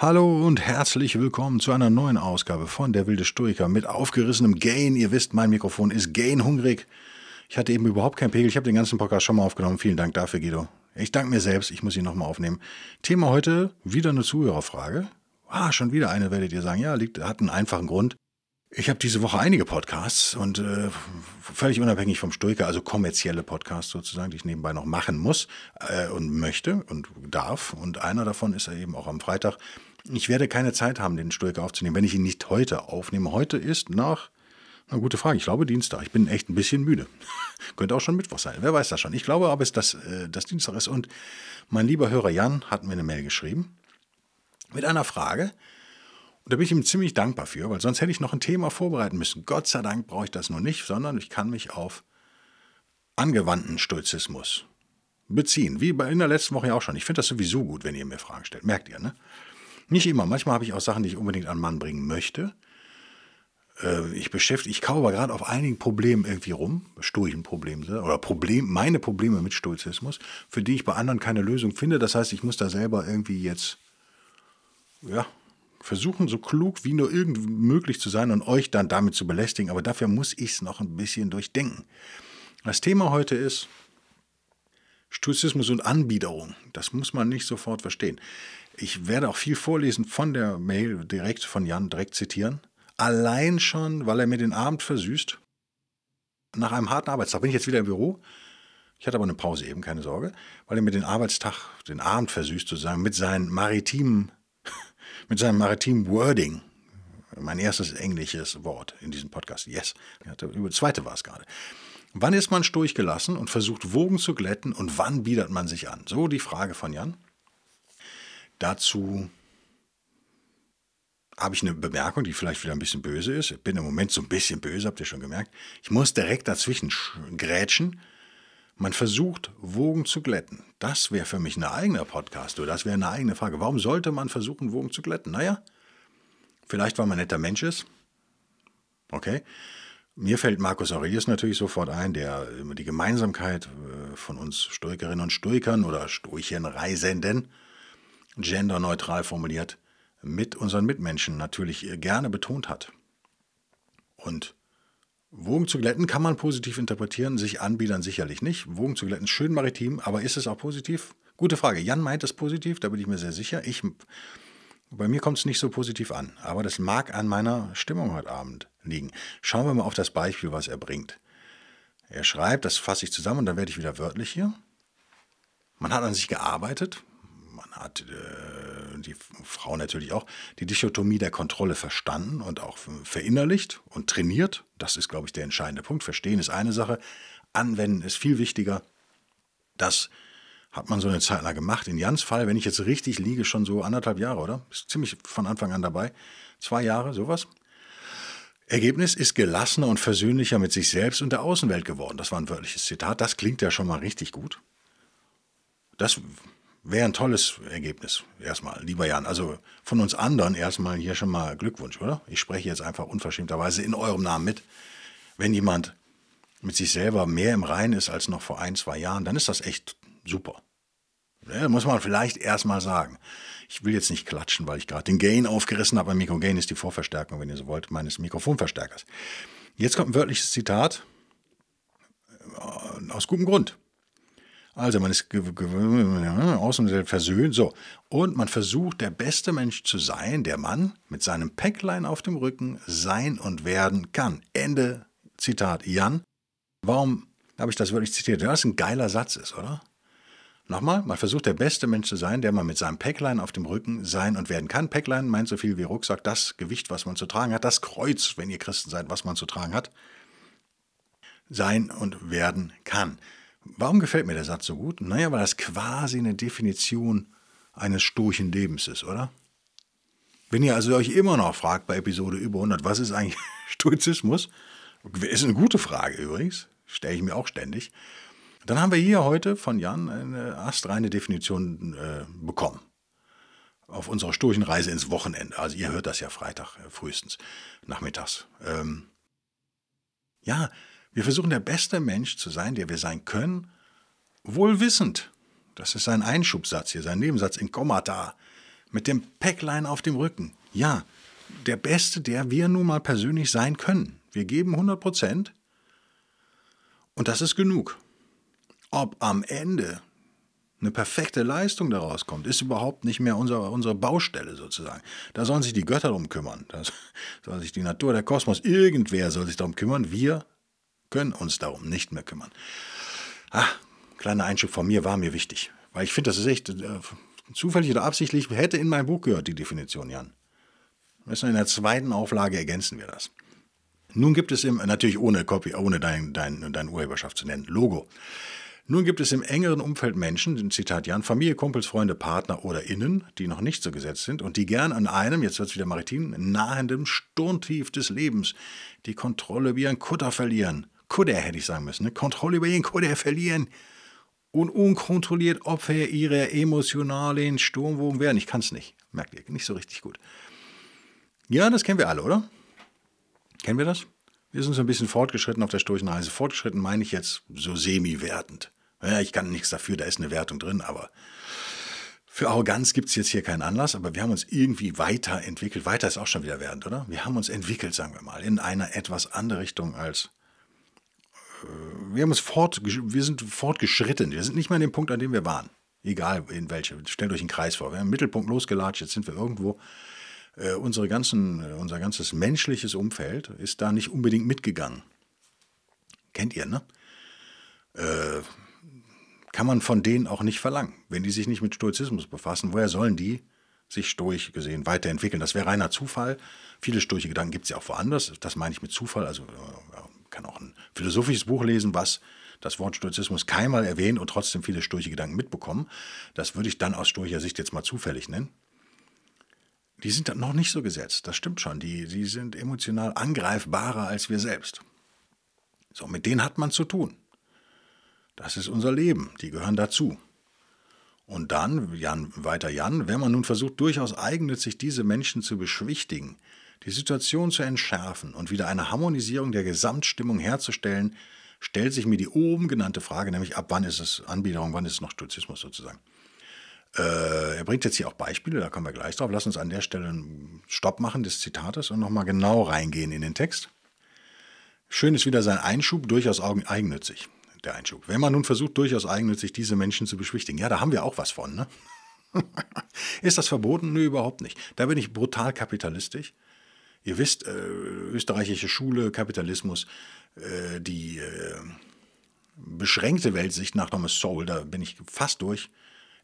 Hallo und herzlich willkommen zu einer neuen Ausgabe von Der wilde Stoiker mit aufgerissenem Gain. Ihr wisst, mein Mikrofon ist Gain hungrig. Ich hatte eben überhaupt keinen Pegel. Ich habe den ganzen Podcast schon mal aufgenommen. Vielen Dank dafür, Guido. Ich danke mir selbst. Ich muss ihn nochmal aufnehmen. Thema heute wieder eine Zuhörerfrage. Ah, schon wieder eine, werdet ihr sagen. Ja, liegt, hat einen einfachen Grund. Ich habe diese Woche einige Podcasts und äh, völlig unabhängig vom Stoiker, also kommerzielle Podcasts sozusagen, die ich nebenbei noch machen muss äh, und möchte und darf. Und einer davon ist ja eben auch am Freitag. Ich werde keine Zeit haben, den Stoiker aufzunehmen, wenn ich ihn nicht heute aufnehme. Heute ist nach, na gute Frage, ich glaube Dienstag. Ich bin echt ein bisschen müde. Könnte auch schon Mittwoch sein, wer weiß das schon. Ich glaube aber, dass äh, das Dienstag ist. Und mein lieber Hörer Jan hat mir eine Mail geschrieben mit einer Frage, und da bin ich ihm ziemlich dankbar für, weil sonst hätte ich noch ein Thema vorbereiten müssen. Gott sei Dank brauche ich das nur nicht, sondern ich kann mich auf angewandten Stoizismus beziehen. Wie in der letzten Woche ja auch schon. Ich finde das sowieso gut, wenn ihr mir Fragen stellt. Merkt ihr, ne? Nicht immer. Manchmal habe ich auch Sachen, die ich unbedingt an Mann bringen möchte. Äh, ich beschäftige, ich kauere gerade auf einigen Problemen irgendwie rum, stoischen Problemen, oder Problem, meine Probleme mit Stoizismus, für die ich bei anderen keine Lösung finde. Das heißt, ich muss da selber irgendwie jetzt, ja, versuchen, so klug wie nur irgend möglich zu sein und euch dann damit zu belästigen, aber dafür muss ich es noch ein bisschen durchdenken. Das Thema heute ist Stoizismus und Anbiederung. Das muss man nicht sofort verstehen. Ich werde auch viel vorlesen von der Mail direkt von Jan, direkt zitieren. Allein schon, weil er mir den Abend versüßt. Nach einem harten Arbeitstag bin ich jetzt wieder im Büro. Ich hatte aber eine Pause eben, keine Sorge, weil er mir den Arbeitstag, den Abend versüßt sozusagen mit seinen maritimen mit seinem maritimen Wording. Mein erstes englisches Wort in diesem Podcast. Yes. Über zweite war es gerade. Wann ist man stoisch gelassen und versucht Wogen zu glätten und wann biedert man sich an? So die Frage von Jan. Dazu habe ich eine Bemerkung, die vielleicht wieder ein bisschen böse ist. Ich bin im Moment so ein bisschen böse, habt ihr schon gemerkt. Ich muss direkt dazwischen grätschen man versucht, Wogen zu glätten. Das wäre für mich ein eigener Podcast oder das wäre eine eigene Frage. Warum sollte man versuchen, Wogen zu glätten? Naja, vielleicht, weil man ein netter Mensch ist. Okay. Mir fällt Markus Aurelius natürlich sofort ein, der die Gemeinsamkeit äh, von uns Stoikerinnen und Stoikern oder Stoichenreisenden, genderneutral formuliert, mit unseren Mitmenschen natürlich gerne betont hat. Und Wogen zu glätten kann man positiv interpretieren, sich anbiedern sicherlich nicht. Wogen zu glätten, schön maritim, aber ist es auch positiv? Gute Frage. Jan meint es positiv, da bin ich mir sehr sicher. Ich, bei mir kommt es nicht so positiv an, aber das mag an meiner Stimmung heute Abend liegen. Schauen wir mal auf das Beispiel, was er bringt. Er schreibt, das fasse ich zusammen und dann werde ich wieder wörtlich hier. Man hat an sich gearbeitet, man hat äh, die Frau natürlich auch die Dichotomie der Kontrolle verstanden und auch verinnerlicht und trainiert. Das ist, glaube ich, der entscheidende Punkt. Verstehen ist eine Sache, anwenden ist viel wichtiger. Das hat man so eine Zeit lang gemacht. In Jans Fall, wenn ich jetzt richtig liege, schon so anderthalb Jahre, oder? Ist ziemlich von Anfang an dabei. Zwei Jahre, sowas. Ergebnis ist gelassener und versöhnlicher mit sich selbst und der Außenwelt geworden. Das war ein wörtliches Zitat. Das klingt ja schon mal richtig gut. Das Wäre ein tolles Ergebnis, erstmal, lieber Jan. Also von uns anderen erstmal hier schon mal Glückwunsch, oder? Ich spreche jetzt einfach unverschämterweise in eurem Namen mit. Wenn jemand mit sich selber mehr im Reinen ist als noch vor ein, zwei Jahren, dann ist das echt super. Ja, muss man vielleicht erstmal sagen. Ich will jetzt nicht klatschen, weil ich gerade den Gain aufgerissen habe. Ein Mikrogain ist die Vorverstärkung, wenn ihr so wollt, meines Mikrofonverstärkers. Jetzt kommt ein wörtliches Zitat äh, aus gutem Grund. Also man ist außen versöhnt, so. Und man versucht, der beste Mensch zu sein, der Mann mit seinem Päcklein auf dem Rücken sein und werden kann. Ende Zitat. Jan, warum habe ich das wirklich zitiert? Ja, das ein geiler Satz ist, oder? Nochmal, man versucht, der beste Mensch zu sein, der man mit seinem Päcklein auf dem Rücken sein und werden kann. Päcklein meint so viel wie Rucksack, das Gewicht, was man zu tragen hat, das Kreuz, wenn ihr Christen seid, was man zu tragen hat, sein und werden kann. Warum gefällt mir der Satz so gut? Naja, weil das quasi eine Definition eines sturchen Lebens ist, oder? Wenn ihr also euch immer noch fragt bei Episode über 100, was ist eigentlich Stoizismus? Ist eine gute Frage übrigens, stelle ich mir auch ständig. Dann haben wir hier heute von Jan eine astreine Definition äh, bekommen. Auf unserer sturchen Reise ins Wochenende. Also ihr hört das ja Freitag äh, frühestens, nachmittags. Ähm, ja, wir versuchen der beste Mensch zu sein, der wir sein können, wohlwissend. Das ist sein Einschubsatz hier, sein Nebensatz in Kommata. Mit dem Päcklein auf dem Rücken. Ja, der Beste, der wir nun mal persönlich sein können. Wir geben 100 Prozent und das ist genug. Ob am Ende eine perfekte Leistung daraus kommt, ist überhaupt nicht mehr unser, unsere Baustelle sozusagen. Da sollen sich die Götter darum kümmern. Da soll sich die Natur, der Kosmos, irgendwer soll sich darum kümmern. Wir können uns darum nicht mehr kümmern. Ah, kleiner Einschub von mir war mir wichtig. Weil ich finde, das ist echt äh, zufällig oder absichtlich, hätte in mein Buch gehört, die Definition, Jan. In der zweiten Auflage ergänzen wir das. Nun gibt es im, natürlich ohne Copy, ohne dein, dein, deine Urheberschaft zu nennen, Logo. Nun gibt es im engeren Umfeld Menschen, Zitat Jan, Familie, Kumpels, Freunde, Partner oder Innen, die noch nicht so gesetzt sind und die gern an einem, jetzt wird es wieder maritim, nahenden Sturmtief des Lebens die Kontrolle wie ein Kutter verlieren. Kutter hätte ich sagen müssen, ne? Kontrolle über ihren Kutter verlieren und unkontrolliert Opfer ihrer emotionalen Sturmwogen werden. Ich kann es nicht, merkt ihr, nicht so richtig gut. Ja, das kennen wir alle, oder? Kennen wir das? Wir sind so ein bisschen fortgeschritten auf der Sturchenreise. Fortgeschritten meine ich jetzt so semi-wertend. Ja, ich kann nichts dafür, da ist eine Wertung drin, aber für Arroganz gibt es jetzt hier keinen Anlass, aber wir haben uns irgendwie weiterentwickelt. Weiter ist auch schon wieder wertend, oder? Wir haben uns entwickelt, sagen wir mal, in einer etwas andere Richtung als. Wir haben uns fort, wir sind fortgeschritten. Wir sind nicht mehr an dem Punkt, an dem wir waren. Egal in welche. Stellt euch einen Kreis vor. Wir haben einen Mittelpunkt losgelatscht, jetzt sind wir irgendwo äh, unsere ganzen, äh, unser ganzes menschliches Umfeld ist da nicht unbedingt mitgegangen. Kennt ihr, ne? Äh, kann man von denen auch nicht verlangen. Wenn die sich nicht mit Stoizismus befassen, woher sollen die sich stoisch gesehen weiterentwickeln? Das wäre reiner Zufall. Viele stoische Gedanken gibt es ja auch woanders. Das meine ich mit Zufall. Also äh, kann auch ein philosophisches Buch lesen, was das Wort Stoizismus keinmal erwähnt und trotzdem viele stoische Gedanken mitbekommen. Das würde ich dann aus stoischer Sicht jetzt mal zufällig nennen die sind noch nicht so gesetzt. Das stimmt schon. Die, die sind emotional angreifbarer als wir selbst. So, mit denen hat man zu tun. Das ist unser Leben. Die gehören dazu. Und dann, Jan, weiter Jan, wenn man nun versucht, durchaus eigennützig diese Menschen zu beschwichtigen, die Situation zu entschärfen und wieder eine Harmonisierung der Gesamtstimmung herzustellen, stellt sich mir die oben genannte Frage, nämlich ab wann ist es Anbiederung, wann ist es noch Stoizismus sozusagen. Äh, er bringt jetzt hier auch Beispiele, da kommen wir gleich drauf. Lass uns an der Stelle einen Stopp machen des Zitates und nochmal genau reingehen in den Text. Schön ist wieder sein Einschub, durchaus eigennützig, der Einschub. Wenn man nun versucht, durchaus eigennützig diese Menschen zu beschwichtigen, ja, da haben wir auch was von, ne? ist das verboten? Nö, überhaupt nicht. Da bin ich brutal kapitalistisch. Ihr wisst, äh, österreichische Schule, Kapitalismus, äh, die äh, beschränkte Weltsicht nach Thomas Sowell, da bin ich fast durch.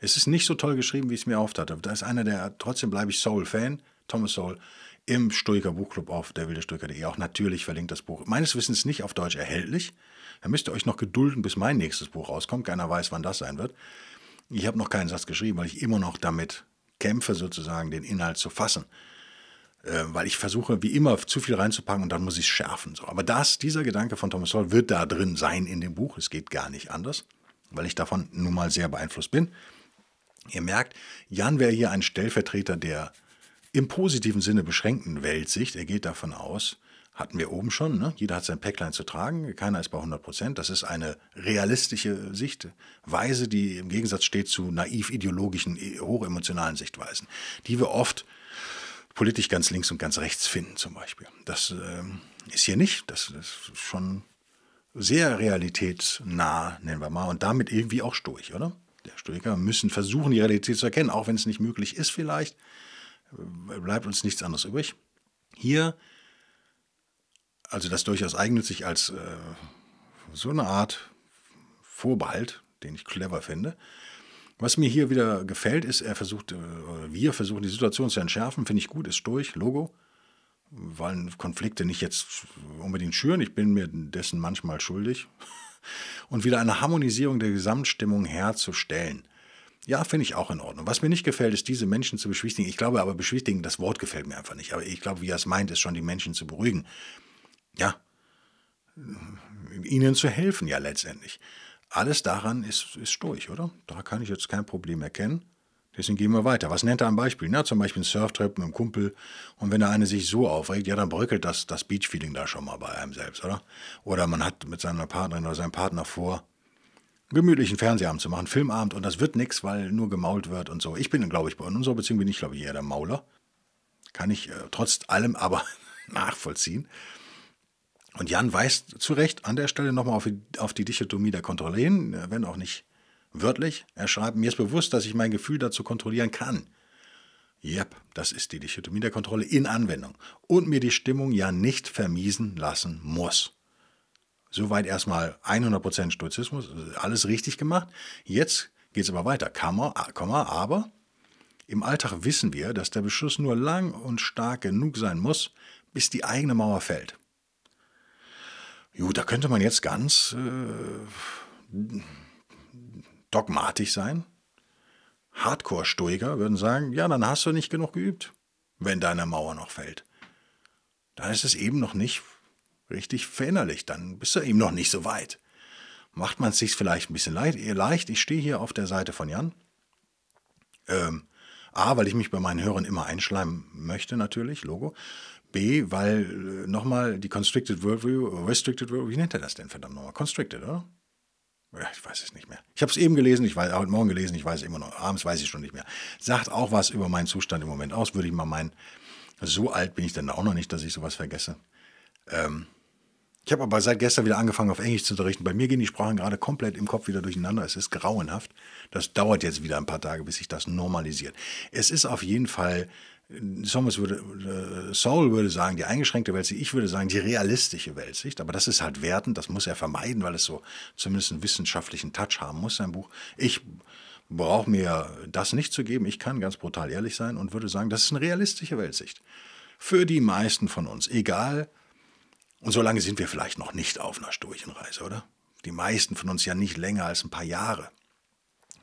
Es ist nicht so toll geschrieben, wie ich es mir oft hatte. Da ist einer, der, trotzdem bleibe ich Soul-Fan, Thomas Soul, im Stoiker Buchclub auf derwildestoiker.de. Auch natürlich verlinkt das Buch. Meines Wissens nicht auf Deutsch erhältlich. Da müsst ihr euch noch gedulden, bis mein nächstes Buch rauskommt. Keiner weiß, wann das sein wird. Ich habe noch keinen Satz geschrieben, weil ich immer noch damit kämpfe, sozusagen den Inhalt zu fassen. Äh, weil ich versuche, wie immer, zu viel reinzupacken und dann muss ich es schärfen. So. Aber das, dieser Gedanke von Thomas Sowell wird da drin sein in dem Buch. Es geht gar nicht anders, weil ich davon nun mal sehr beeinflusst bin. Ihr merkt, Jan wäre hier ein Stellvertreter der im positiven Sinne beschränkten Weltsicht. Er geht davon aus, hatten wir oben schon, ne? jeder hat sein Päcklein zu tragen, keiner ist bei 100 Prozent. Das ist eine realistische Sichtweise, die im Gegensatz steht zu naiv-ideologischen, hochemotionalen Sichtweisen, die wir oft politisch ganz links und ganz rechts finden zum Beispiel. Das äh, ist hier nicht, das ist schon sehr realitätsnah, nennen wir mal, und damit irgendwie auch stoisch, oder? der Stoiker müssen versuchen, die Realität zu erkennen, auch wenn es nicht möglich ist vielleicht, äh, bleibt uns nichts anderes übrig. Hier, also das durchaus eigennützig als äh, so eine Art Vorbehalt, den ich clever finde. Was mir hier wieder gefällt, ist, er versucht, äh, wir versuchen die Situation zu entschärfen, finde ich gut, ist durch, Logo, weil Konflikte nicht jetzt unbedingt schüren, ich bin mir dessen manchmal schuldig. und wieder eine Harmonisierung der Gesamtstimmung herzustellen. Ja, finde ich auch in Ordnung. Was mir nicht gefällt, ist, diese Menschen zu beschwichtigen. Ich glaube aber, beschwichtigen, das Wort gefällt mir einfach nicht. Aber ich glaube, wie er es meint, ist schon, die Menschen zu beruhigen. Ja, ihnen zu helfen, ja letztendlich. Alles daran ist, ist durch, oder? Da kann ich jetzt kein Problem erkennen. Deswegen gehen wir weiter. Was nennt er ein Beispiel? Na, zum Beispiel ein Surftrip mit einem Kumpel. Und wenn der eine sich so aufregt, ja, dann bröckelt das, das Beach-Feeling da schon mal bei einem selbst, oder? Oder man hat mit seiner Partnerin oder seinem Partner vor, gemütlichen Fernsehabend zu machen, Filmabend, und das wird nichts, weil nur gemault wird und so. Ich bin, glaube ich, bei unserer Beziehung bin ich, glaube ich, eher der Mauler. Kann ich äh, trotz allem aber nachvollziehen. Und Jan weist zu Recht an der Stelle nochmal auf, auf die Dichotomie der Kontrolle hin, äh, wenn auch nicht wörtlich. Er schreibt, mir ist bewusst, dass ich mein Gefühl dazu kontrollieren kann. Yep, das ist die Dichotomie der Kontrolle in Anwendung. Und mir die Stimmung ja nicht vermiesen lassen muss. Soweit erstmal 100% Stoizismus, alles richtig gemacht. Jetzt geht es aber weiter. Kammer, Komma, aber im Alltag wissen wir, dass der Beschuss nur lang und stark genug sein muss, bis die eigene Mauer fällt. Gut, da könnte man jetzt ganz äh, dogmatisch sein. Hardcore-Stoiker würden sagen, ja, dann hast du nicht genug geübt, wenn deine Mauer noch fällt. Dann ist es eben noch nicht richtig verinnerlicht, dann bist du eben noch nicht so weit. Macht man es sich vielleicht ein bisschen leicht. Ich stehe hier auf der Seite von Jan. Ähm, A, weil ich mich bei meinen Hörern immer einschleimen möchte, natürlich, Logo. B, weil äh, nochmal die Constricted Worldview, Restricted Worldview, wie nennt er das denn verdammt nochmal? Constricted, oder? Ja, ich weiß es nicht mehr. Ich habe es eben gelesen, ich weiß, heute Morgen gelesen, ich weiß es immer noch. Abends weiß ich schon nicht mehr. Sagt auch was über meinen Zustand im Moment aus, würde ich mal meinen. So alt bin ich dann auch noch nicht, dass ich sowas vergesse. Ähm, ich habe aber seit gestern wieder angefangen, auf Englisch zu unterrichten. Bei mir gehen die Sprachen gerade komplett im Kopf wieder durcheinander. Es ist grauenhaft. Das dauert jetzt wieder ein paar Tage, bis sich das normalisiert. Es ist auf jeden Fall Thomas würde, äh, Saul würde sagen, die eingeschränkte Weltsicht, ich würde sagen, die realistische Weltsicht, aber das ist halt wertend, das muss er vermeiden, weil es so zumindest einen wissenschaftlichen Touch haben muss, sein Buch. Ich brauche mir das nicht zu geben, ich kann ganz brutal ehrlich sein und würde sagen, das ist eine realistische Weltsicht. Für die meisten von uns, egal, und so lange sind wir vielleicht noch nicht auf einer Sturchenreise, oder? Die meisten von uns ja nicht länger als ein paar Jahre.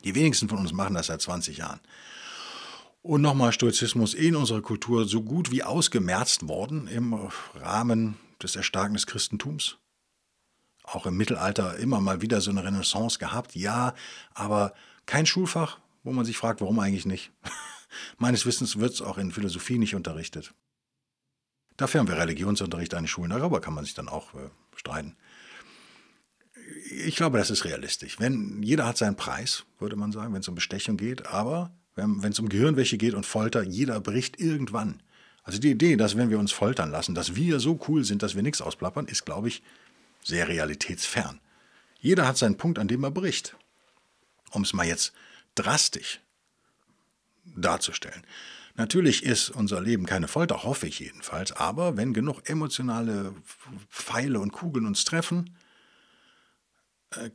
Die wenigsten von uns machen das seit 20 Jahren. Und nochmal Stoizismus in unserer Kultur so gut wie ausgemerzt worden im Rahmen des Erstarken des Christentums. Auch im Mittelalter immer mal wieder so eine Renaissance gehabt, ja, aber kein Schulfach, wo man sich fragt, warum eigentlich nicht. Meines Wissens wird es auch in Philosophie nicht unterrichtet. Dafür haben wir Religionsunterricht an den Schulen, darüber kann man sich dann auch äh, streiten. Ich glaube, das ist realistisch. Wenn, jeder hat seinen Preis, würde man sagen, wenn es um Bestechung geht, aber wenn es um Gehirnwäsche geht und Folter, jeder bricht irgendwann. Also die Idee, dass wenn wir uns foltern lassen, dass wir so cool sind, dass wir nichts ausplappern, ist, glaube ich, sehr realitätsfern. Jeder hat seinen Punkt, an dem er bricht. Um es mal jetzt drastisch darzustellen. Natürlich ist unser Leben keine Folter, hoffe ich jedenfalls, aber wenn genug emotionale Pfeile und Kugeln uns treffen,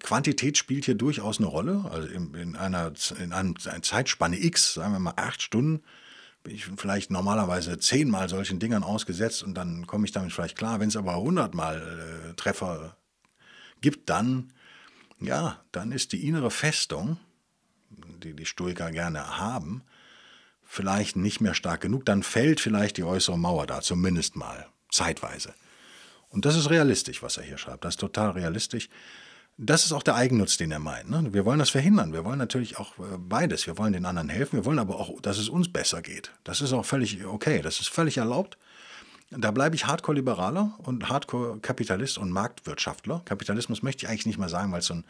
Quantität spielt hier durchaus eine Rolle. Also in, in einer, in einer Zeitspanne X, sagen wir mal acht Stunden, bin ich vielleicht normalerweise zehnmal solchen Dingern ausgesetzt und dann komme ich damit vielleicht klar. Wenn es aber hundertmal äh, Treffer gibt, dann, ja, dann ist die innere Festung, die die Stoiker gerne haben, vielleicht nicht mehr stark genug. Dann fällt vielleicht die äußere Mauer da, zumindest mal, zeitweise. Und das ist realistisch, was er hier schreibt. Das ist total realistisch. Das ist auch der Eigennutz, den er meint. Ne? Wir wollen das verhindern. Wir wollen natürlich auch äh, beides. Wir wollen den anderen helfen. Wir wollen aber auch, dass es uns besser geht. Das ist auch völlig okay. Das ist völlig erlaubt. Da bleibe ich Hardcore-Liberaler und Hardcore-Kapitalist und Marktwirtschaftler. Kapitalismus möchte ich eigentlich nicht mal sagen, weil es so ein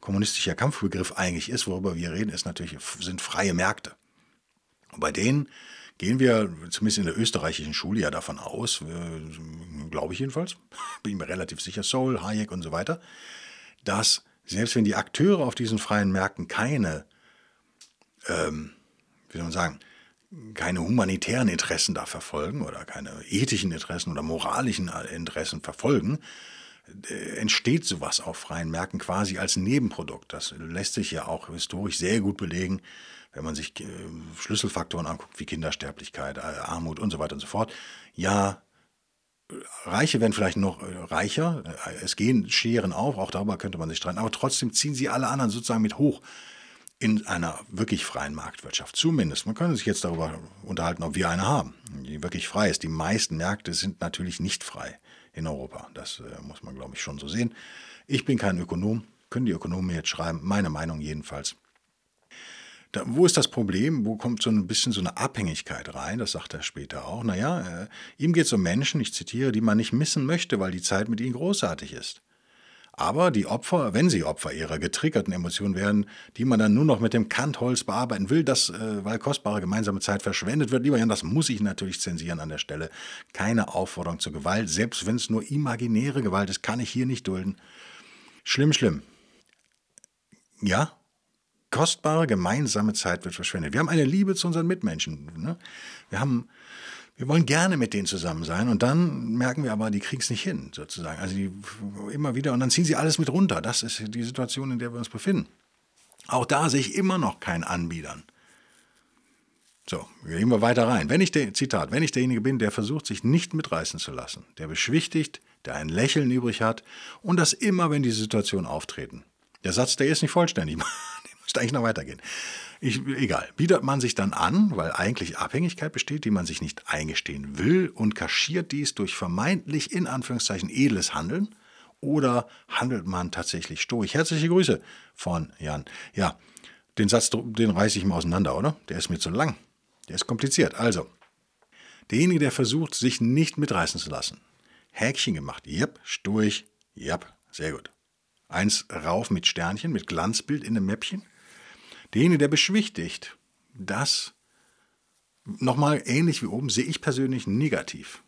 kommunistischer Kampfbegriff eigentlich ist. Worüber wir reden, ist natürlich, sind freie Märkte. Und bei denen gehen wir, zumindest in der österreichischen Schule, ja davon aus, äh, glaube ich jedenfalls, bin ich mir relativ sicher, Soul, Hayek und so weiter, dass selbst wenn die Akteure auf diesen freien Märkten keine, ähm, wie soll man sagen, keine humanitären Interessen da verfolgen oder keine ethischen Interessen oder moralischen Interessen verfolgen, äh, entsteht sowas auf freien Märkten quasi als Nebenprodukt. Das lässt sich ja auch historisch sehr gut belegen, wenn man sich äh, Schlüsselfaktoren anguckt, wie Kindersterblichkeit, äh, Armut und so weiter und so fort. Ja, Reiche werden vielleicht noch äh, reicher, es gehen Scheren auf, auch darüber könnte man sich streiten, aber trotzdem ziehen sie alle anderen sozusagen mit hoch in einer wirklich freien Marktwirtschaft. Zumindest. Man könnte sich jetzt darüber unterhalten, ob wir eine haben, die wirklich frei ist. Die meisten Märkte sind natürlich nicht frei in Europa. Das äh, muss man, glaube ich, schon so sehen. Ich bin kein Ökonom, können die Ökonomen jetzt schreiben, meine Meinung jedenfalls. Da, wo ist das Problem? Wo kommt so ein bisschen so eine Abhängigkeit rein? Das sagt er später auch. Naja, äh, ihm geht es um Menschen, ich zitiere, die man nicht missen möchte, weil die Zeit mit ihnen großartig ist. Aber die Opfer, wenn sie Opfer ihrer getriggerten Emotionen werden, die man dann nur noch mit dem Kantholz bearbeiten will, das, äh, weil kostbare gemeinsame Zeit verschwendet wird, lieber Jan, das muss ich natürlich zensieren an der Stelle. Keine Aufforderung zur Gewalt, selbst wenn es nur imaginäre Gewalt ist, kann ich hier nicht dulden. Schlimm, schlimm. Ja, kostbare gemeinsame Zeit wird verschwendet. Wir haben eine Liebe zu unseren Mitmenschen. Ne? Wir haben wir wollen gerne mit denen zusammen sein und dann merken wir aber, die kriegen es nicht hin, sozusagen. Also die, immer wieder und dann ziehen sie alles mit runter. Das ist die Situation, in der wir uns befinden. Auch da sehe ich immer noch keinen Anbietern. So, gehen wir weiter rein. Wenn ich der, Zitat, wenn ich derjenige bin, der versucht, sich nicht mitreißen zu lassen, der beschwichtigt, der ein Lächeln übrig hat und das immer, wenn diese Situationen auftreten. Der Satz, der ist nicht vollständig. müsste eigentlich noch weitergehen. Ich, egal, bietet man sich dann an, weil eigentlich Abhängigkeit besteht, die man sich nicht eingestehen will und kaschiert dies durch vermeintlich in Anführungszeichen edles Handeln? Oder handelt man tatsächlich stoisch? Herzliche Grüße von Jan. Ja, den Satz, den reiße ich mal auseinander, oder? Der ist mir zu lang. Der ist kompliziert. Also, derjenige, der versucht, sich nicht mitreißen zu lassen. Häkchen gemacht. Jep, stoisch. Jep, sehr gut. Eins rauf mit Sternchen, mit Glanzbild in dem Mäppchen. Derjenige, der beschwichtigt, das nochmal ähnlich wie oben, sehe ich persönlich negativ.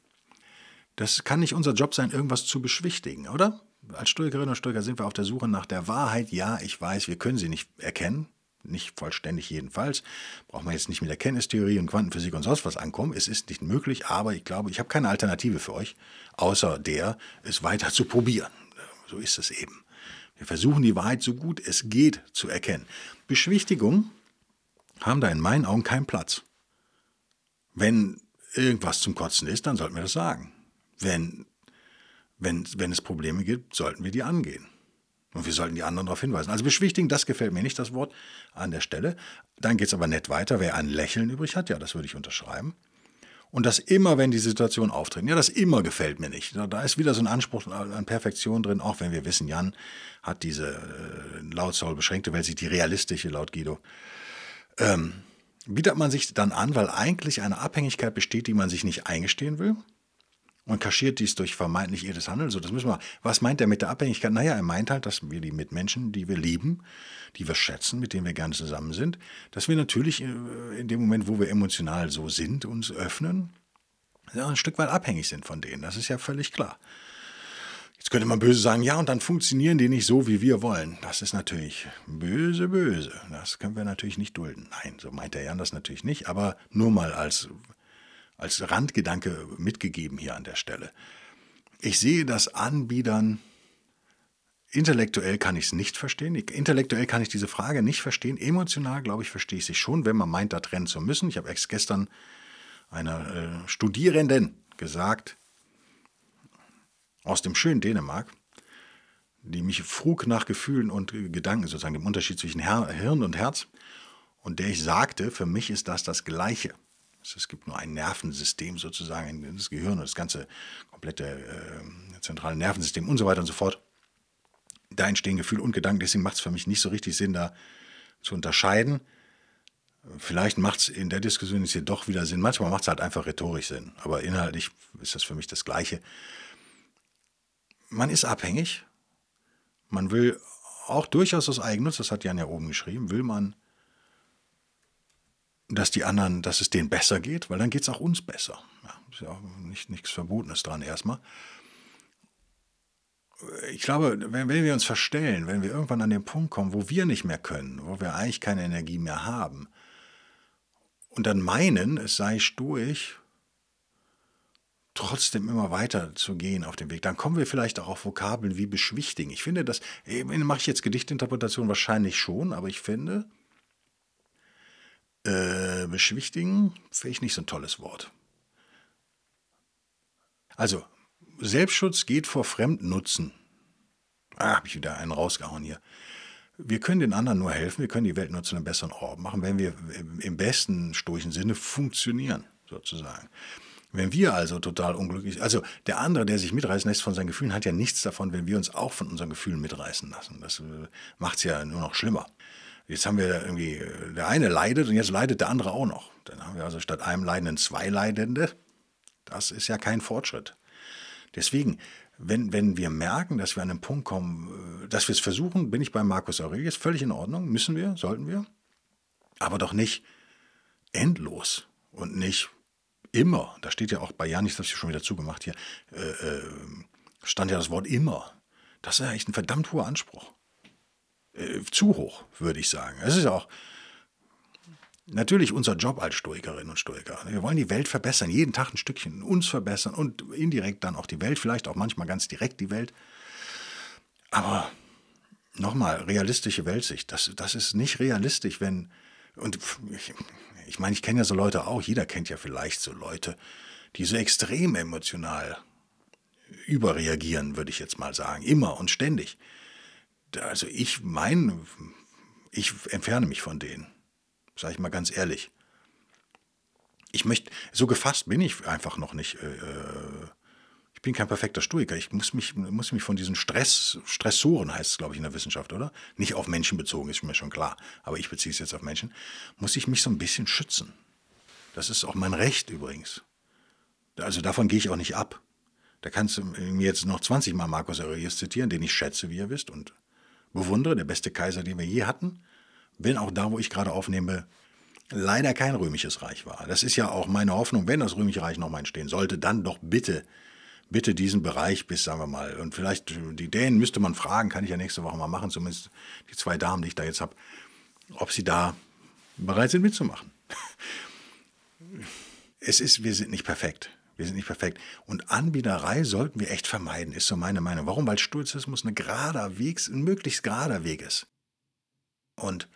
Das kann nicht unser Job sein, irgendwas zu beschwichtigen, oder? Als Stoikerinnen und Stoiker sind wir auf der Suche nach der Wahrheit. Ja, ich weiß, wir können sie nicht erkennen. Nicht vollständig jedenfalls. Braucht man jetzt nicht mit Erkenntnistheorie und Quantenphysik und sonst was ankommen. Es ist nicht möglich, aber ich glaube, ich habe keine Alternative für euch, außer der, es weiter zu probieren. So ist es eben. Wir versuchen die Wahrheit so gut es geht zu erkennen. Beschwichtigung haben da in meinen Augen keinen Platz. Wenn irgendwas zum Kotzen ist, dann sollten wir das sagen. Wenn, wenn, wenn es Probleme gibt, sollten wir die angehen. Und wir sollten die anderen darauf hinweisen. Also beschwichtigen, das gefällt mir nicht, das Wort an der Stelle. Dann geht es aber nett weiter. Wer ein Lächeln übrig hat, ja, das würde ich unterschreiben. Und das immer, wenn die Situation auftritt. Ja, das immer gefällt mir nicht. Da ist wieder so ein Anspruch an Perfektion drin, auch wenn wir wissen, Jan hat diese äh, laut Saul beschränkte Welt, sieht die realistische laut Guido. Ähm, bietet man sich dann an, weil eigentlich eine Abhängigkeit besteht, die man sich nicht eingestehen will und kaschiert dies durch vermeintlich irres Handeln. So, das müssen wir. Was meint er mit der Abhängigkeit? Naja, er meint halt, dass wir die Mitmenschen, die wir lieben, die wir schätzen, mit denen wir gerne zusammen sind, dass wir natürlich äh, in dem Moment, wo wir emotional so sind, uns öffnen, ein Stück weit abhängig sind von denen. Das ist ja völlig klar. Jetzt könnte man böse sagen, ja, und dann funktionieren die nicht so, wie wir wollen. Das ist natürlich böse, böse. Das können wir natürlich nicht dulden. Nein, so meint der Jan das natürlich nicht, aber nur mal als als Randgedanke mitgegeben hier an der Stelle. Ich sehe das Anbietern, intellektuell kann ich es nicht verstehen, intellektuell kann ich diese Frage nicht verstehen, emotional glaube ich verstehe ich sie schon, wenn man meint, da trennen zu müssen. Ich habe erst gestern einer äh, Studierenden gesagt, aus dem schönen Dänemark, die mich frug nach Gefühlen und Gedanken, sozusagen dem Unterschied zwischen Hirn und Herz, und der ich sagte, für mich ist das das Gleiche. Es gibt nur ein Nervensystem sozusagen, das Gehirn und das ganze komplette äh, zentrale Nervensystem und so weiter und so fort. Da entstehen Gefühle und Gedanken, deswegen macht es für mich nicht so richtig Sinn, da zu unterscheiden. Vielleicht macht es in der Diskussion jetzt hier doch wieder Sinn. Manchmal macht es halt einfach rhetorisch Sinn, aber inhaltlich ist das für mich das Gleiche. Man ist abhängig. Man will auch durchaus aus Eigennutz, das hat Jan ja oben geschrieben, will man dass die anderen, dass es denen besser geht, weil dann geht es auch uns besser. Ja, ist ja auch nicht, nichts Verbotenes dran erstmal. Ich glaube, wenn, wenn wir uns verstellen, wenn wir irgendwann an den Punkt kommen, wo wir nicht mehr können, wo wir eigentlich keine Energie mehr haben, und dann meinen, es sei stoisch, trotzdem immer weiter zu gehen auf dem Weg. Dann kommen wir vielleicht auch auf Vokabeln wie beschwichtigen. Ich finde das, mache ich jetzt Gedichtinterpretation wahrscheinlich schon, aber ich finde, äh, beschwichtigen, finde ich nicht so ein tolles Wort. Also, Selbstschutz geht vor Fremdnutzen. Ah, habe ich wieder einen rausgehauen hier. Wir können den anderen nur helfen, wir können die Welt nur zu einem besseren Ort machen, wenn wir im besten stoischen Sinne funktionieren, sozusagen. Wenn wir also total unglücklich, also der andere, der sich mitreißen lässt von seinen Gefühlen, hat ja nichts davon, wenn wir uns auch von unseren Gefühlen mitreißen lassen. Das äh, macht es ja nur noch schlimmer. Jetzt haben wir irgendwie, äh, der eine leidet und jetzt leidet der andere auch noch. Dann haben wir also statt einem Leidenden zwei Leidende. Das ist ja kein Fortschritt. Deswegen, wenn, wenn wir merken, dass wir an einen Punkt kommen, äh, dass wir es versuchen, bin ich bei Markus Aurelius, völlig in Ordnung, müssen wir, sollten wir, aber doch nicht endlos und nicht immer. Da steht ja auch bei Janis, das habe ich schon wieder zugemacht hier, äh, äh, stand ja das Wort immer. Das ist ja echt ein verdammt hoher Anspruch. Äh, zu hoch, würde ich sagen. Es ist auch, natürlich unser Job als Stoikerinnen und Stoiker. Wir wollen die Welt verbessern, jeden Tag ein Stückchen uns verbessern und indirekt dann auch die Welt, vielleicht auch manchmal ganz direkt die Welt. Aber nochmal, realistische Weltsicht, das, das ist nicht realistisch, wenn, und ich, ich meine, ich kenne ja so Leute auch, jeder kennt ja vielleicht so Leute, die so extrem emotional überreagieren, würde ich jetzt mal sagen, immer und ständig. Also ich meine, ich entferne mich von denen sage ich mal ganz ehrlich. Ich möchte, so gefasst bin ich einfach noch nicht. Äh, äh, ich bin kein perfekter Stoiker. Ich muss mich, muss mich von diesen Stress, Stressoren, heißt es, glaube ich, in der Wissenschaft, oder? Nicht auf Menschen bezogen, ist mir schon klar. Aber ich beziehe es jetzt auf Menschen. Muss ich mich so ein bisschen schützen. Das ist auch mein Recht übrigens. Also davon gehe ich auch nicht ab. Da kannst du mir jetzt noch 20 Mal Markus Aurelius zitieren, den ich schätze, wie ihr wisst, und bewundere, der beste Kaiser, den wir je hatten wenn auch da, wo ich gerade aufnehme, leider kein römisches Reich war. Das ist ja auch meine Hoffnung, wenn das römische Reich nochmal entstehen sollte, dann doch bitte, bitte diesen Bereich bis, sagen wir mal, und vielleicht die Dänen müsste man fragen, kann ich ja nächste Woche mal machen, zumindest die zwei Damen, die ich da jetzt habe, ob sie da bereit sind mitzumachen. Es ist, wir sind nicht perfekt. Wir sind nicht perfekt. Und Anbiederei sollten wir echt vermeiden, ist so meine Meinung. Warum? Weil Stoizismus ein gerader Weg, ein möglichst gerader Weg ist. Und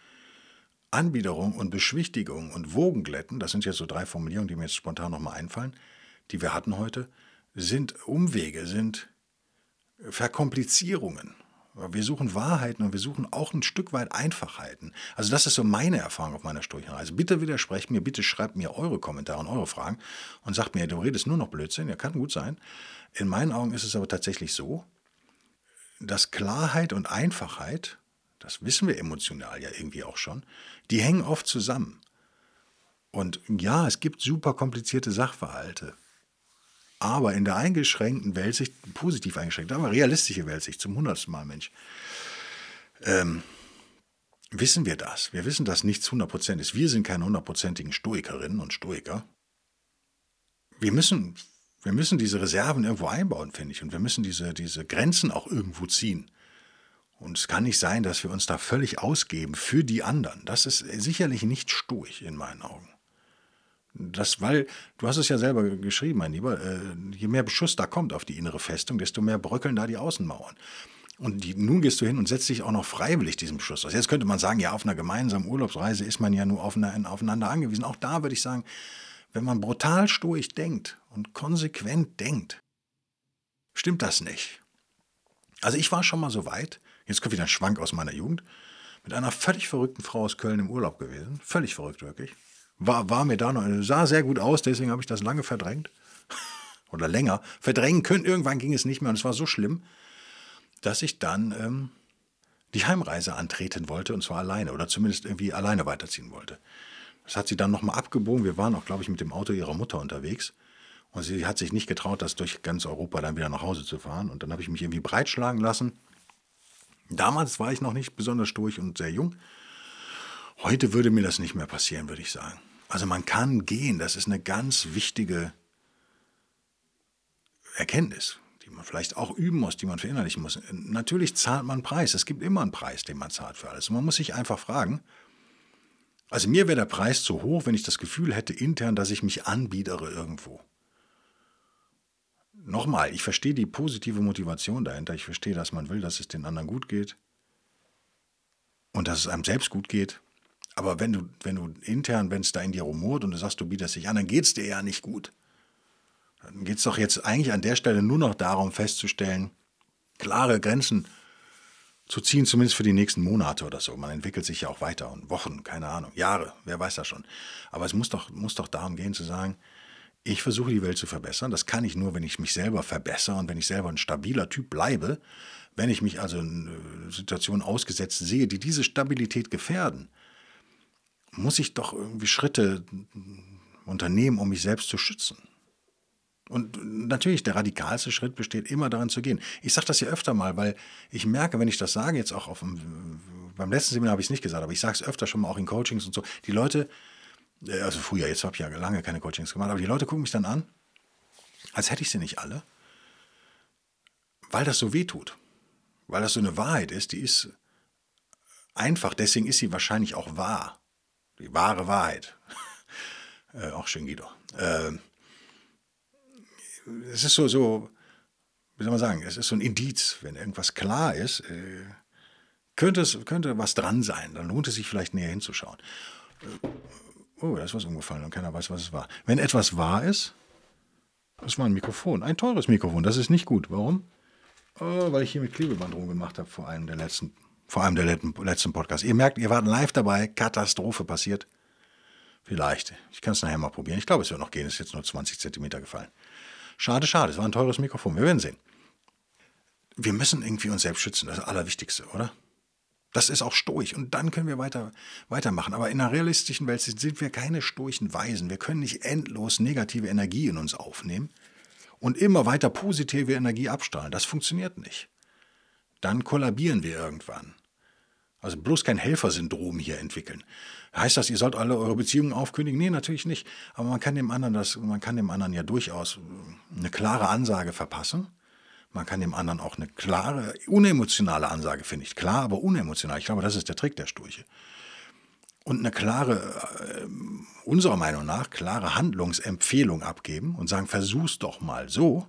Anbiederung und Beschwichtigung und Wogenglätten, das sind jetzt so drei Formulierungen, die mir jetzt spontan nochmal einfallen, die wir hatten heute, sind Umwege, sind Verkomplizierungen. Wir suchen Wahrheiten und wir suchen auch ein Stück weit Einfachheiten. Also das ist so meine Erfahrung auf meiner Sturchenreise. Bitte widersprecht mir, bitte schreibt mir eure Kommentare und eure Fragen und sagt mir, du redest nur noch Blödsinn. Ja, kann gut sein. In meinen Augen ist es aber tatsächlich so, dass Klarheit und Einfachheit das wissen wir emotional ja irgendwie auch schon, die hängen oft zusammen. Und ja, es gibt super komplizierte Sachverhalte. Aber in der eingeschränkten Weltsicht, positiv eingeschränkt, aber realistische Weltsicht, zum hundertsten Mal, Mensch, ähm, wissen wir das. Wir wissen, dass nichts 100% ist. Wir sind keine hundertprozentigen Stoikerinnen und Stoiker. Wir müssen, wir müssen diese Reserven irgendwo einbauen, finde ich. Und wir müssen diese, diese Grenzen auch irgendwo ziehen. Und es kann nicht sein, dass wir uns da völlig ausgeben für die anderen. Das ist sicherlich nicht stoisch in meinen Augen. Das, weil, du hast es ja selber geschrieben, mein Lieber, äh, je mehr Beschuss da kommt auf die innere Festung, desto mehr bröckeln da die Außenmauern. Und die, nun gehst du hin und setzt dich auch noch freiwillig diesem Beschuss aus. Jetzt könnte man sagen, ja, auf einer gemeinsamen Urlaubsreise ist man ja nur aufeinander angewiesen. Auch da würde ich sagen, wenn man brutal stoisch denkt und konsequent denkt, stimmt das nicht. Also ich war schon mal so weit, Jetzt kommt wieder ein Schwank aus meiner Jugend. Mit einer völlig verrückten Frau aus Köln im Urlaub gewesen. Völlig verrückt, wirklich. War, war mir da noch, sah sehr gut aus, deswegen habe ich das lange verdrängt. Oder länger. Verdrängen können, irgendwann ging es nicht mehr und es war so schlimm, dass ich dann ähm, die Heimreise antreten wollte und zwar alleine oder zumindest irgendwie alleine weiterziehen wollte. Das hat sie dann nochmal abgebogen. Wir waren auch, glaube ich, mit dem Auto ihrer Mutter unterwegs. Und sie hat sich nicht getraut, das durch ganz Europa dann wieder nach Hause zu fahren. Und dann habe ich mich irgendwie breitschlagen lassen Damals war ich noch nicht besonders durch und sehr jung. Heute würde mir das nicht mehr passieren, würde ich sagen. Also man kann gehen, das ist eine ganz wichtige Erkenntnis, die man vielleicht auch üben muss, die man verinnerlichen muss. Natürlich zahlt man einen Preis. Es gibt immer einen Preis, den man zahlt für alles. Und man muss sich einfach fragen, also mir wäre der Preis zu hoch, wenn ich das Gefühl hätte intern, dass ich mich anbiedere irgendwo nochmal, ich verstehe die positive Motivation dahinter. Ich verstehe, dass man will, dass es den anderen gut geht und dass es einem selbst gut geht. Aber wenn du, wenn du intern, wenn es da in dir rumort und du sagst, du bietest dich an, dann geht es dir ja nicht gut. Dann geht es doch jetzt eigentlich an der Stelle nur noch darum festzustellen, klare Grenzen zu ziehen, zumindest für die nächsten Monate oder so. Man entwickelt sich ja auch weiter und Wochen, keine Ahnung, Jahre, wer weiß das schon. Aber es muss doch, muss doch darum gehen zu sagen, ich versuche die Welt zu verbessern. Das kann ich nur, wenn ich mich selber verbessere und wenn ich selber ein stabiler Typ bleibe. Wenn ich mich also in äh, Situationen ausgesetzt sehe, die diese Stabilität gefährden, muss ich doch irgendwie Schritte unternehmen, um mich selbst zu schützen. Und natürlich, der radikalste Schritt besteht immer darin zu gehen. Ich sage das ja öfter mal, weil ich merke, wenn ich das sage, jetzt auch auf dem, beim letzten Seminar habe ich es nicht gesagt, aber ich sage es öfter schon mal auch in Coachings und so, die Leute, äh, also früher, jetzt habe ich ja lange keine Coachings gemacht, aber die Leute gucken mich dann an, als hätte ich sie nicht alle, weil das so weh tut. Weil das so eine Wahrheit ist, die ist einfach, deswegen ist sie wahrscheinlich auch wahr. Die wahre Wahrheit. äh, auch schön, Guido. Äh, es ist so, so, wie soll man sagen, es ist so ein Indiz, wenn irgendwas klar ist, äh, könnte, es, könnte was dran sein, dann lohnt es sich vielleicht näher hinzuschauen. Äh, oh, da ist was umgefallen und keiner weiß, was es war. Wenn etwas wahr ist, das war ein Mikrofon, ein teures Mikrofon, das ist nicht gut. Warum? Oh, weil ich hier mit Klebeband rumgemacht habe vor einem der letzten, vor einem der letzten Podcasts. Ihr merkt, ihr wart live dabei, Katastrophe passiert. Vielleicht. Ich kann es nachher mal probieren. Ich glaube, es wird noch gehen. Es ist jetzt nur 20 Zentimeter gefallen. Schade, schade. Es war ein teures Mikrofon. Wir werden sehen. Wir müssen irgendwie uns selbst schützen. Das ist das Allerwichtigste, oder? Das ist auch stoisch. Und dann können wir weiter, weitermachen. Aber in einer realistischen Welt sind wir keine stoischen Weisen. Wir können nicht endlos negative Energie in uns aufnehmen und immer weiter positive Energie abstrahlen. Das funktioniert nicht. Dann kollabieren wir irgendwann. Also bloß kein Helfersyndrom hier entwickeln. Heißt das, ihr sollt alle eure Beziehungen aufkündigen? Nee, natürlich nicht. Aber man kann dem anderen das, man kann dem anderen ja durchaus eine klare Ansage verpassen. Man kann dem anderen auch eine klare, unemotionale Ansage, finde ich. Klar, aber unemotional. Ich glaube, das ist der Trick der Sturche. Und eine klare, äh, unserer Meinung nach, klare Handlungsempfehlung abgeben und sagen, versuch's doch mal so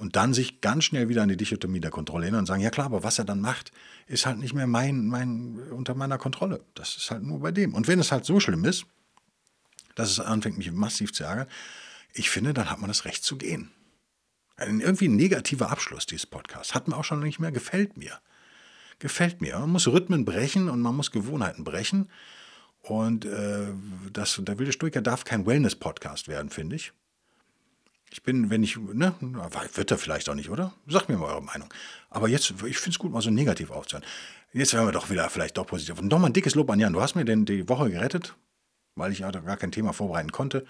und dann sich ganz schnell wieder an die Dichotomie der Kontrolle erinnern und sagen, ja klar, aber was er dann macht, ist halt nicht mehr mein, mein, unter meiner Kontrolle. Das ist halt nur bei dem. Und wenn es halt so schlimm ist, dass es anfängt, mich massiv zu ärgern, ich finde, dann hat man das Recht zu gehen. Ein irgendwie negativer Abschluss dieses Podcasts. Hat mir auch schon nicht mehr, gefällt mir. Gefällt mir. Man muss Rhythmen brechen und man muss Gewohnheiten brechen. Und äh, das, der wilde Stoiker darf kein Wellness-Podcast werden, finde ich. Ich bin, wenn ich, ne, wird er vielleicht auch nicht, oder? Sagt mir mal eure Meinung. Aber jetzt, ich finde es gut, mal so negativ aufzuhören. Jetzt werden wir doch wieder vielleicht doch positiv. Und nochmal ein dickes Lob an Jan. Du hast mir denn die Woche gerettet, weil ich ja gar kein Thema vorbereiten konnte.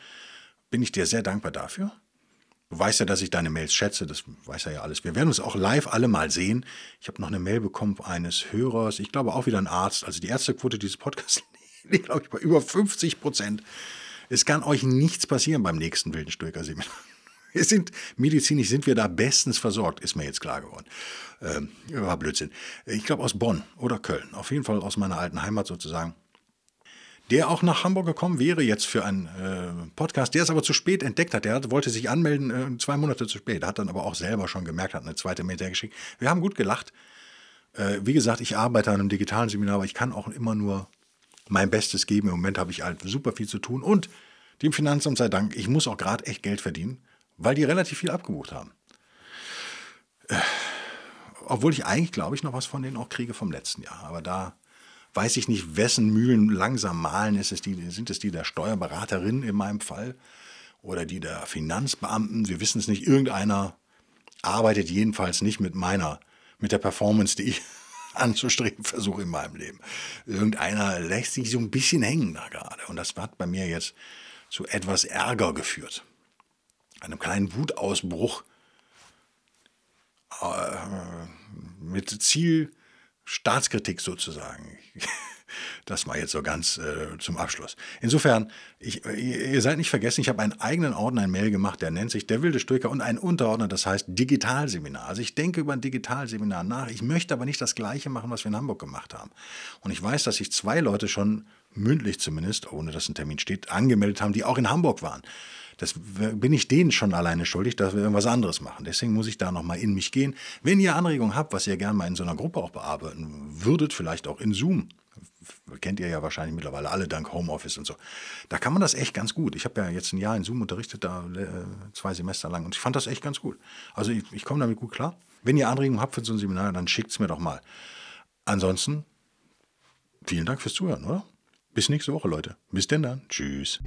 Bin ich dir sehr dankbar dafür. Du weißt ja, dass ich deine Mails schätze, das weiß er ja alles. Wir werden uns auch live alle mal sehen. Ich habe noch eine Mail bekommen eines Hörers, ich glaube auch wieder ein Arzt. Also die Ärztequote dieses Podcasts liegt, glaube ich, bei über 50 Prozent. Es kann euch nichts passieren beim nächsten wilden Stoiker-Seminar. Wir sind, medizinisch sind wir da bestens versorgt, ist mir jetzt klar geworden. Ähm, war Blödsinn. Ich glaube aus Bonn oder Köln, auf jeden Fall aus meiner alten Heimat sozusagen. Der auch nach Hamburg gekommen wäre jetzt für einen äh, Podcast, der es aber zu spät entdeckt hat. Der hat, wollte sich anmelden, äh, zwei Monate zu spät. Hat dann aber auch selber schon gemerkt, hat eine zweite Mail geschickt. Wir haben gut gelacht. Äh, wie gesagt, ich arbeite an einem digitalen Seminar, aber ich kann auch immer nur mein Bestes geben. Im Moment habe ich halt super viel zu tun und dem Finanzamt sei Dank, ich muss auch gerade echt Geld verdienen weil die relativ viel abgebucht haben. Äh, obwohl ich eigentlich, glaube ich, noch was von denen auch kriege vom letzten Jahr. Aber da weiß ich nicht, wessen Mühlen langsam malen. Ist es die, sind es die der Steuerberaterin in meinem Fall oder die der Finanzbeamten? Wir wissen es nicht. Irgendeiner arbeitet jedenfalls nicht mit meiner, mit der Performance, die ich anzustreben versuche in meinem Leben. Irgendeiner lässt sich so ein bisschen hängen da gerade. Und das hat bei mir jetzt zu etwas Ärger geführt einem kleinen Wutausbruch äh, mit Ziel Staatskritik sozusagen. Das mal jetzt so ganz äh, zum Abschluss. Insofern, ich, ihr seid nicht vergessen, ich habe einen eigenen Ordner, ein Mail gemacht, der nennt sich Der wilde Stoiker und ein Unterordner, das heißt Digitalseminar. Also ich denke über ein Digitalseminar nach. Ich möchte aber nicht das Gleiche machen, was wir in Hamburg gemacht haben. Und ich weiß, dass sich zwei Leute schon mündlich zumindest, ohne dass ein Termin steht, angemeldet haben, die auch in Hamburg waren. Das bin ich denen schon alleine schuldig, dass wir irgendwas anderes machen. Deswegen muss ich da nochmal in mich gehen. Wenn ihr Anregungen habt, was ihr gerne mal in so einer Gruppe auch bearbeiten würdet, vielleicht auch in Zoom, kennt ihr ja wahrscheinlich mittlerweile alle dank Homeoffice und so. Da kann man das echt ganz gut. Ich habe ja jetzt ein Jahr in Zoom unterrichtet, da äh, zwei Semester lang und ich fand das echt ganz gut. Also ich, ich komme damit gut klar. Wenn ihr Anregungen habt für so ein Seminar, dann schickt es mir doch mal. Ansonsten, vielen Dank fürs Zuhören, oder? Bis nächste Woche, Leute. Bis denn dann. Tschüss.